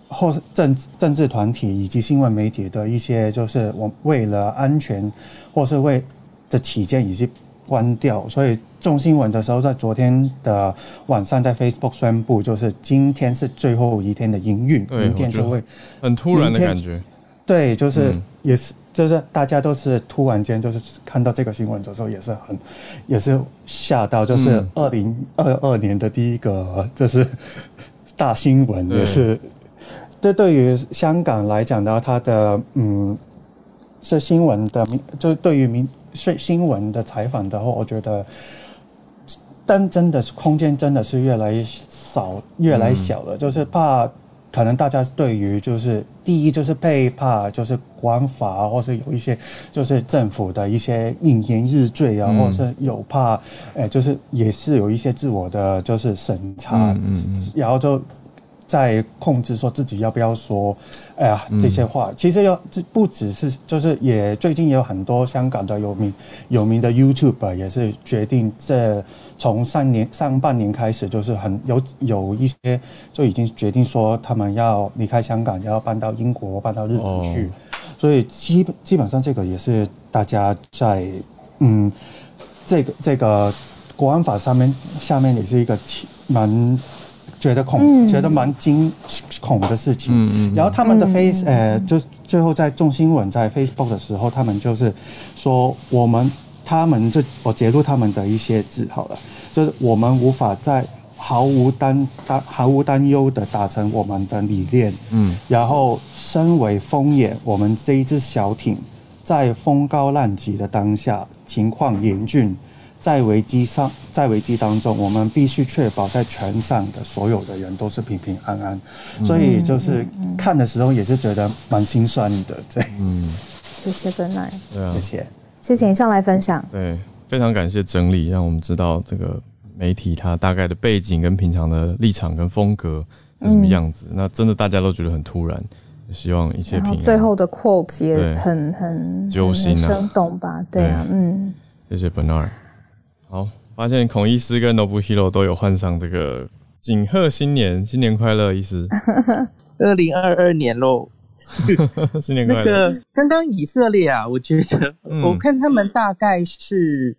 或是政政治团体以及新闻媒体的一些，就是我为了安全或是为的起见，已经关掉。所以众新闻的时候，在昨天的晚上，在 Facebook 宣布，就是今天是最后一天的营运，明天就会很突然的感觉。对，就是也是。就是大家都是突然间就是看到这个新闻的时候，也是很，也是吓到。就是二零二二年的第一个，就是大新闻，也是。这对于香港来讲的话，它的嗯，是新闻的，就对于民是新闻的采访的话，我觉得，但真的是空间真的是越来越少，越来越小了，就是怕。可能大家对于就是第一就是被怕，就是管法，或是有一些就是政府的一些应言日罪啊，嗯、或是有怕，哎、欸，就是也是有一些自我的就是审查，嗯然后就在控制说自己要不要说，哎呀这些话。嗯、其实要这不只是就是也最近也有很多香港的有名有名的 YouTuber 也是决定这。从上年上半年开始，就是很有有一些就已经决定说他们要离开香港，要搬到英国、搬到日本去，哦、所以基基本上这个也是大家在嗯，这个这个国安法上面下面也是一个蛮觉得恐、嗯、觉得蛮惊恐的事情。嗯嗯。然后他们的 Face、嗯、呃，就最后在众新闻在 Facebook 的时候，他们就是说我们。他们这我截录他们的一些字好了，就是我们无法在毫无担担毫无担忧的达成我们的理念，嗯，然后身为风眼，我们这一只小艇在风高浪急的当下，情况严峻，在危机上，在危机当中，我们必须确保在船上的所有的人都是平平安安，嗯、所以就是看的时候也是觉得蛮心酸的，对，嗯，谢谢本来，对啊，谢谢。谢谢你上来分享。对，非常感谢整理，让我们知道这个媒体它大概的背景跟平常的立场跟风格是什么样子。嗯、那真的大家都觉得很突然，希望一切平安。最后的 quote 也很很揪心、啊、很生动吧？对啊，对嗯。谢谢 Bernard。好，发现孔医师跟 Nobuhiro 都有换上这个“锦贺新年，新年快乐”医师。二零二二年喽。新年快乐！那个刚刚以色列啊，我觉得、嗯、我看他们大概是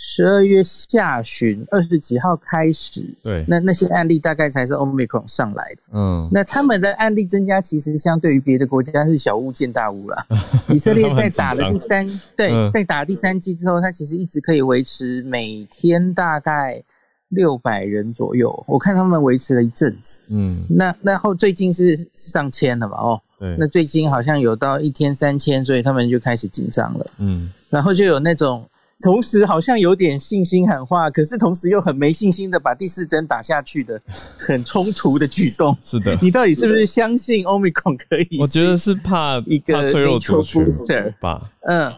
十二月下旬二十几号开始，对，那那些案例大概才是 Omicron 上来的。嗯，那他们的案例增加，其实相对于别的国家是小巫见大巫啦。以色列在打了第三，对，嗯、在打了第三剂之后，它其实一直可以维持每天大概六百人左右。我看他们维持了一阵子。嗯，那那后最近是上千了嘛？哦，对，那最近好像有到一天三千，所以他们就开始紧张了。嗯，然后就有那种。同时好像有点信心喊话，可是同时又很没信心的把第四针打下去的，很冲突的举动。是的，你到底是不是相信 Omicron 可以？我觉得是怕一个脆弱族群吧。嗯，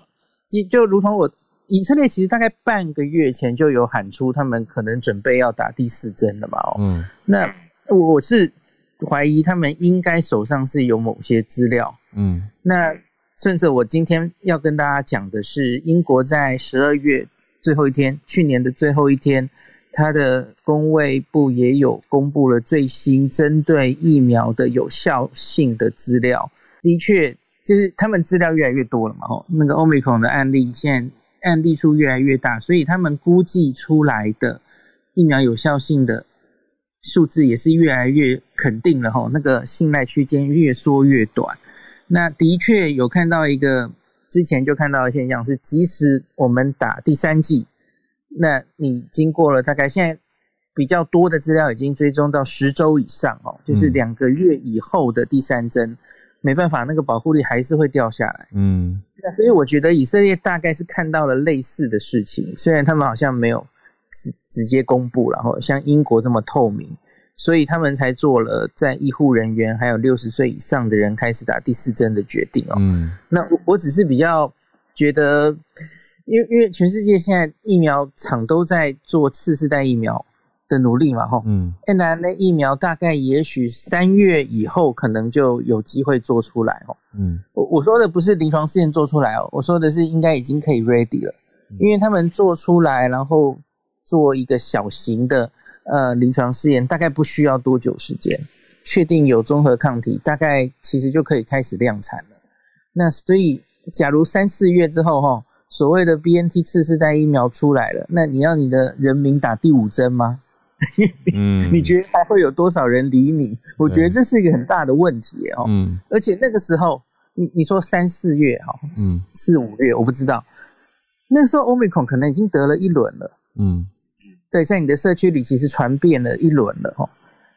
就就如同我以色列其实大概半个月前就有喊出他们可能准备要打第四针了嘛。哦，嗯，那我是怀疑他们应该手上是有某些资料。嗯，那。甚至我今天要跟大家讲的是，英国在十二月最后一天，去年的最后一天，它的工卫部也有公布了最新针对疫苗的有效性的资料。的确，就是他们资料越来越多了嘛，吼，那个 Omicron 的案例现在案例数越来越大，所以他们估计出来的疫苗有效性的数字也是越来越肯定了，哈，那个信赖区间越缩越短。那的确有看到一个之前就看到的现象是，即使我们打第三剂，那你经过了大概现在比较多的资料已经追踪到十周以上哦，就是两个月以后的第三针，没办法，那个保护力还是会掉下来。嗯，那所以我觉得以色列大概是看到了类似的事情，虽然他们好像没有直直接公布，然后像英国这么透明。所以他们才做了在医护人员还有六十岁以上的人开始打第四针的决定哦。嗯，那我我只是比较觉得，因为因为全世界现在疫苗厂都在做次世代疫苗的努力嘛，吼。嗯。mRNA 疫苗大概也许三月以后可能就有机会做出来哦。嗯。我我说的不是临床试验做出来哦，我说的是应该已经可以 ready 了，因为他们做出来，然后做一个小型的。呃，临床试验大概不需要多久时间，确定有中和抗体，大概其实就可以开始量产了。那所以，假如三四月之后，哈，所谓的 BNT 次世代疫苗出来了，那你要你的人民打第五针吗？嗯，你觉得还会有多少人理你？我觉得这是一个很大的问题哦。嗯，而且那个时候，你你说三四月哈，嗯，四五月我不知道，那时候 Omicron 可能已经得了一轮了。嗯。对，在你的社区里，其实传遍了一轮了齁。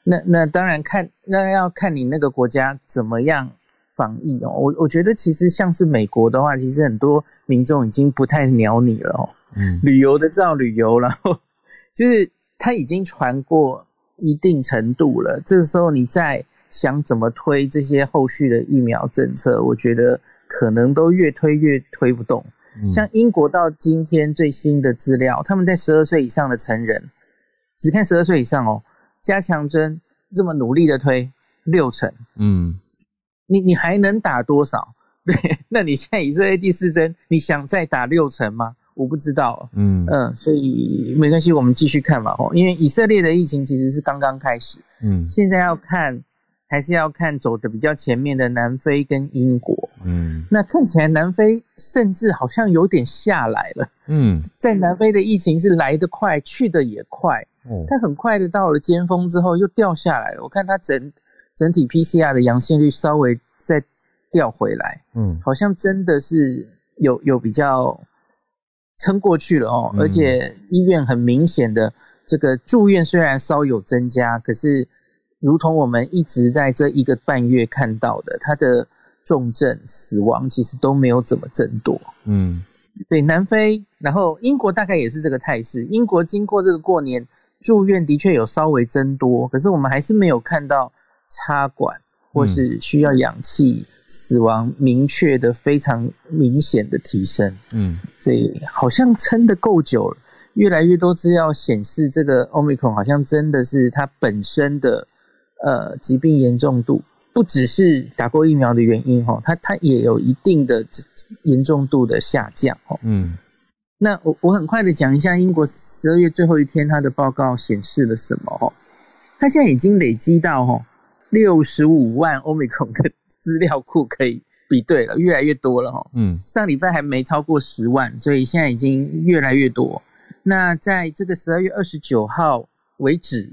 那那当然看，那要看你那个国家怎么样防疫哦。我我觉得其实像是美国的话，其实很多民众已经不太鸟你了哦。嗯，旅游的照旅游，然后 就是它已经传过一定程度了。这个时候你再想怎么推这些后续的疫苗政策，我觉得可能都越推越推不动。像英国到今天最新的资料，他们在十二岁以上的成人，只看十二岁以上哦，加强针这么努力的推六成，嗯，你你还能打多少？对，那你现在以色列第四针，你想再打六成吗？我不知道，嗯。嗯，所以没关系，我们继续看嘛，哦，因为以色列的疫情其实是刚刚开始，嗯，现在要看。还是要看走的比较前面的南非跟英国，嗯，那看起来南非甚至好像有点下来了，嗯，在南非的疫情是来得快，去得也快，哦，它很快的到了尖峰之后又掉下来了。我看它整整体 PCR 的阳性率稍微再掉回来，嗯，好像真的是有有比较撑过去了哦，而且医院很明显的这个住院虽然稍有增加，可是。如同我们一直在这一个半月看到的，他的重症死亡其实都没有怎么增多。嗯，对，南非，然后英国大概也是这个态势。英国经过这个过年住院的确有稍微增多，可是我们还是没有看到插管或是需要氧气死亡明确的非常明显的提升。嗯，所以好像撑得够久了，越来越多资料显示，这个 Omicron 好像真的是它本身的。呃，疾病严重度不只是打过疫苗的原因哈，它它也有一定的严重度的下降哦。嗯，那我我很快的讲一下英国十二月最后一天它的报告显示了什么哦？它现在已经累积到哦六十五万 Omicron 的资料库可以比对了，越来越多了哈。嗯，上礼拜还没超过十万，所以现在已经越来越多。那在这个十二月二十九号为止，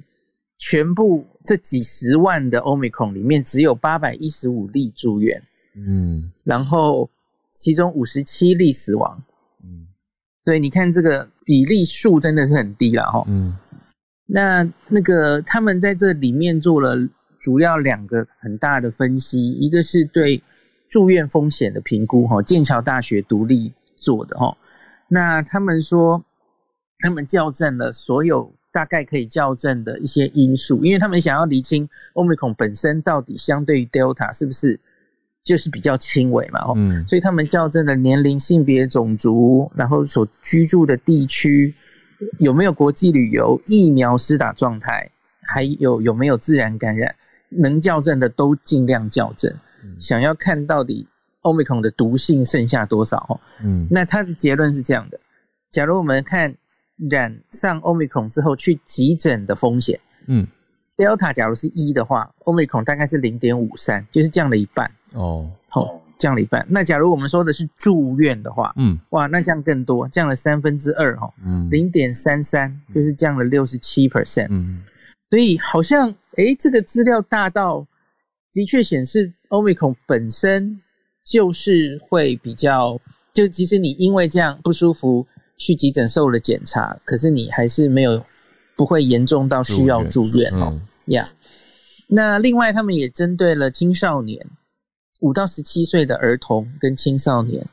全部这几十万的 Omicron 里面，只有八百一十五例住院，嗯，然后其中五十七例死亡，嗯，所以你看这个比例数真的是很低了哈，嗯，那那个他们在这里面做了主要两个很大的分析，一个是对住院风险的评估哈，剑桥大学独立做的哈，那他们说。他们校正了所有大概可以校正的一些因素，因为他们想要厘清 Omicron 本身到底相对于 Delta 是不是就是比较轻微嘛？嗯，所以他们校正了年龄、性别、种族，然后所居住的地区有没有国际旅游、疫苗施打状态，还有有没有自然感染，能校正的都尽量校正，想要看到底 Omicron 的毒性剩下多少？嗯，那他的结论是这样的：假如我们看。染上 Omicron 之后去急诊的风险，嗯，Delta 假如是一的话，Omicron 大概是零点五三，就是降了一半哦，好、哦，降了一半。那假如我们说的是住院的话，嗯，哇，那降更多，降了三分之二哈，嗯，零点三三，就是降了六十七 percent，嗯，所以好像诶，这个资料大到的确显示 Omicron 本身就是会比较，就即使你因为这样不舒服。去急诊受了检查，可是你还是没有不会严重到需要住院哦。呀、嗯，yeah. 那另外他们也针对了青少年，五到十七岁的儿童跟青少年，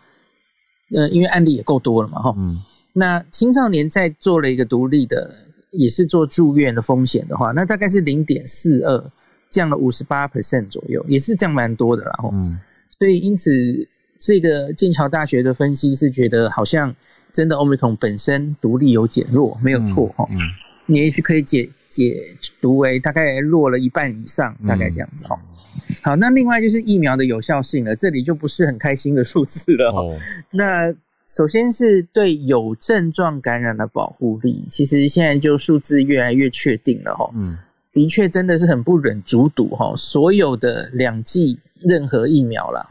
呃，因为案例也够多了嘛，哈。嗯。那青少年在做了一个独立的，也是做住院的风险的话，那大概是零点四二，降了五十八 percent 左右，也是降蛮多的啦。嗯。所以因此，这个剑桥大学的分析是觉得好像。真的，Omicron 本身独立有减弱，没有错哈。嗯，你也许可以解解读为大概弱了一半以上，大概这样子哈。好，那另外就是疫苗的有效性了，这里就不是很开心的数字了。哦，那首先是对有症状感染的保护力，其实现在就数字越来越确定了哈。嗯，的确真的是很不忍卒睹哈，所有的两剂任何疫苗了。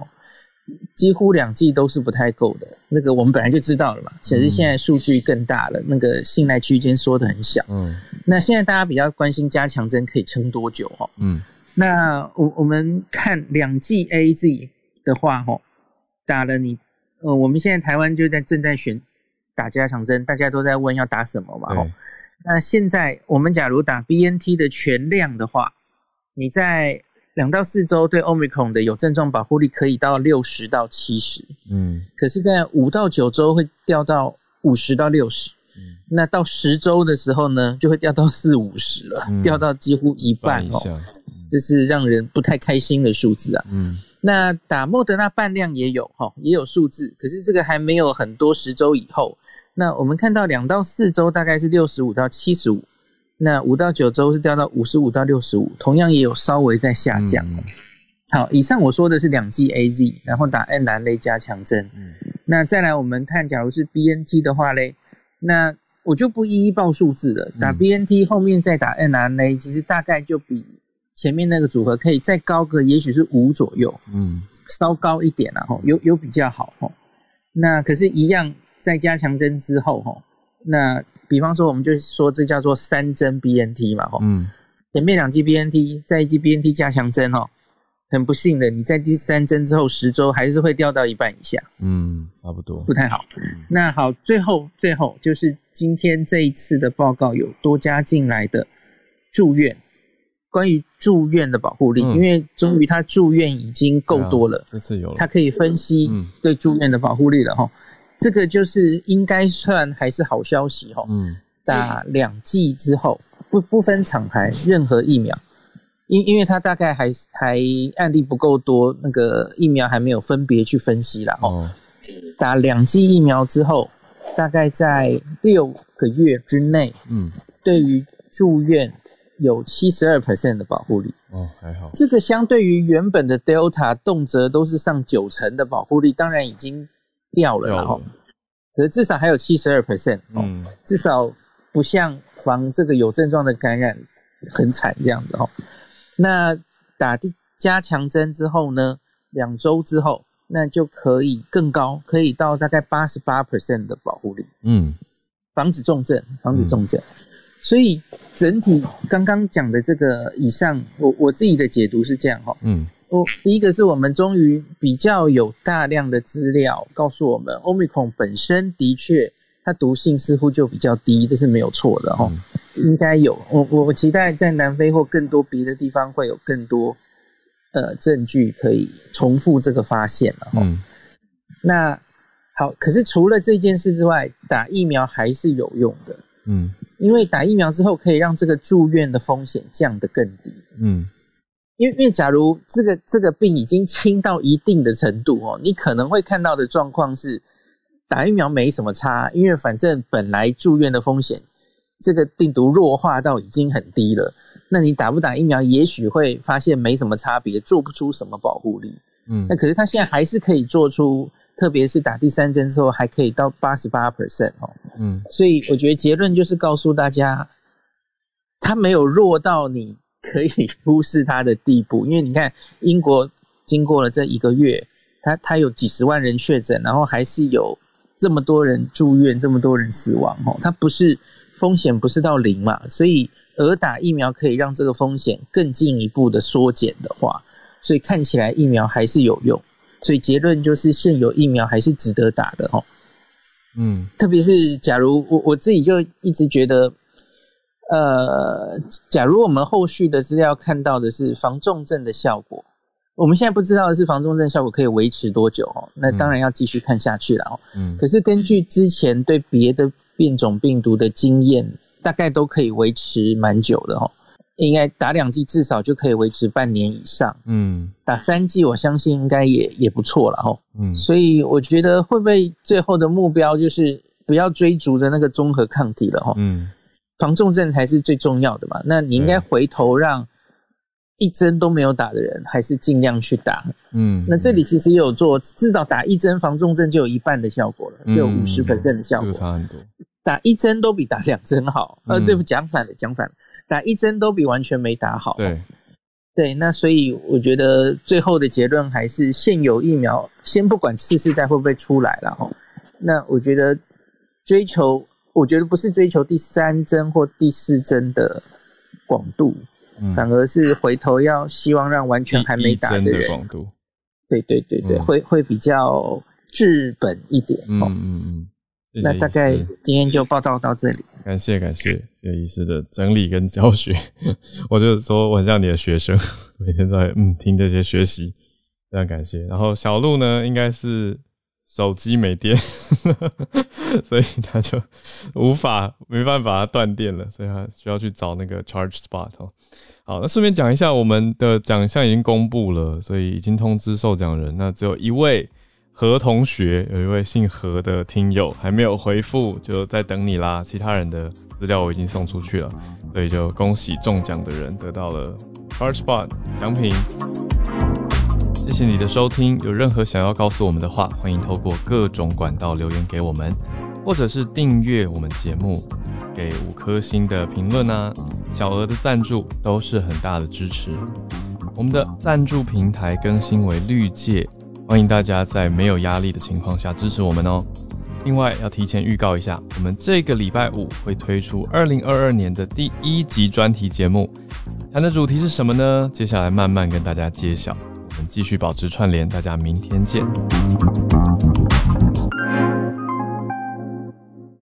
几乎两剂都是不太够的，那个我们本来就知道了嘛。只是现在数据更大了，那个信赖区间缩得很小。嗯，那现在大家比较关心加强针可以撑多久？哦，嗯，那我我们看两剂 AZ 的话，哈，打了你，呃，我们现在台湾就在正在选打加强针，大家都在问要打什么嘛？哈，那现在我们假如打 BNT 的全量的话，你在。两到四周对 Omicron 的有症状保护力可以到六十到七十，嗯，可是，在五到九周会掉到五十到六十，嗯，那到十周的时候呢，就会掉到四五十了，嗯，掉到几乎一半哦，嗯，这是让人不太开心的数字啊，嗯，那打莫德纳半量也有哈，也有数字，可是这个还没有很多十周以后，那我们看到两到四周大概是六十五到七十五。那五到九周是掉到五十五到六十五，同样也有稍微在下降。嗯、好，以上我说的是两剂 AZ，然后打 mRNA 加强针。嗯，那再来我们看，假如是 BNT 的话嘞，那我就不一一报数字了。打 BNT 后面再打 mRNA，其实大概就比前面那个组合可以再高个，也许是五左右。嗯，稍高一点啊，有有比较好。那可是，一样在加强针之后，那。比方说，我们就说这叫做三针 BNT 嘛，吼，嗯，前面两剂 BNT，再一剂 BNT 加强针，哈，很不幸的，你在第三针之后十周还是会掉到一半以下，嗯，差不多，不太好。那好，最后最后就是今天这一次的报告有多加进来的住院，关于住院的保护力，嗯、因为终于他住院已经够多了，这次有了，他可以分析对住院的保护力了，哈。这个就是应该算还是好消息哈，嗯，打两剂之后不不分厂牌，任何疫苗，因因为它大概还还案例不够多，那个疫苗还没有分别去分析啦。哦，打两剂疫苗之后，大概在六个月之内，嗯，对于住院有七十二 percent 的保护力，哦，还好，这个相对于原本的 Delta 动辄都是上九成的保护力，当然已经。掉了，然后，可是至少还有七十二 percent，嗯，至少不像防这个有症状的感染很惨这样子哦。那打加强针之后呢，两周之后，那就可以更高，可以到大概八十八 percent 的保护力，嗯，防止重症，防止重症。嗯、所以整体刚刚讲的这个以上，我我自己的解读是这样哈。嗯，我第一个是我们终于比较有大量的资料告诉我们，Omicron 本身的确它毒性似乎就比较低，这是没有错的哦。嗯、应该有，我我我期待在南非或更多别的地方会有更多呃证据可以重复这个发现了哈。嗯，那。好，可是除了这件事之外，打疫苗还是有用的。嗯，因为打疫苗之后可以让这个住院的风险降得更低。嗯，因为因为假如这个这个病已经轻到一定的程度哦，你可能会看到的状况是打疫苗没什么差，因为反正本来住院的风险，这个病毒弱化到已经很低了。那你打不打疫苗，也许会发现没什么差别，做不出什么保护力。嗯，那可是他现在还是可以做出。特别是打第三针之后，还可以到八十八 percent 哦，嗯，所以我觉得结论就是告诉大家，它没有弱到你可以忽视它的地步。因为你看英国经过了这一个月，它它有几十万人确诊，然后还是有这么多人住院，这么多人死亡哦，它不是风险不是到零嘛，所以而打疫苗可以让这个风险更进一步的缩减的话，所以看起来疫苗还是有用。所以结论就是，现有疫苗还是值得打的哦。嗯，特别是假如我我自己就一直觉得，呃，假如我们后续的资料看到的是防重症的效果，我们现在不知道的是防重症效果可以维持多久哦。那当然要继续看下去了哦。嗯，可是根据之前对别的变种病毒的经验，大概都可以维持蛮久的哦。应该打两剂至少就可以维持半年以上，嗯，打三剂我相信应该也也不错了齁，嗯，所以我觉得会不会最后的目标就是不要追逐着那个综合抗体了齁，嗯，防重症才是最重要的嘛，那你应该回头让一针都没有打的人还是尽量去打，嗯，那这里其实也有做，至少打一针防重症就有一半的效果了，就有五十 percent 的效果，差很多，打一针都比打两针好，呃，对不，讲反了，讲反了。打一针都比完全没打好。对，对，那所以我觉得最后的结论还是现有疫苗，先不管次世代会不会出来了哈。那我觉得追求，我觉得不是追求第三针或第四针的广度，嗯，反而是回头要希望让完全还没打的人，广度，对对对对，嗯，会会比较治本一点。嗯嗯嗯。那大概今天就报道到这里。感谢感谢谢医师的整理跟教学，我就说我很像你的学生，每天都在嗯听这些学习，非常感谢。然后小鹿呢，应该是手机没电，所以他就无法没办法断电了，所以他需要去找那个 charge spot 哦。好，那顺便讲一下，我们的奖项已经公布了，所以已经通知受奖人，那只有一位。何同学有一位姓何的听友还没有回复，就在等你啦。其他人的资料我已经送出去了，所以就恭喜中奖的人得到了 Charge Spot 奖品。谢谢你的收听，有任何想要告诉我们的话，欢迎透过各种管道留言给我们，或者是订阅我们节目，给五颗星的评论啊，小额的赞助都是很大的支持。我们的赞助平台更新为绿界。欢迎大家在没有压力的情况下支持我们哦。另外要提前预告一下，我们这个礼拜五会推出二零二二年的第一集专题节目，谈的主题是什么呢？接下来慢慢跟大家揭晓。继续保持串联，大家明天见。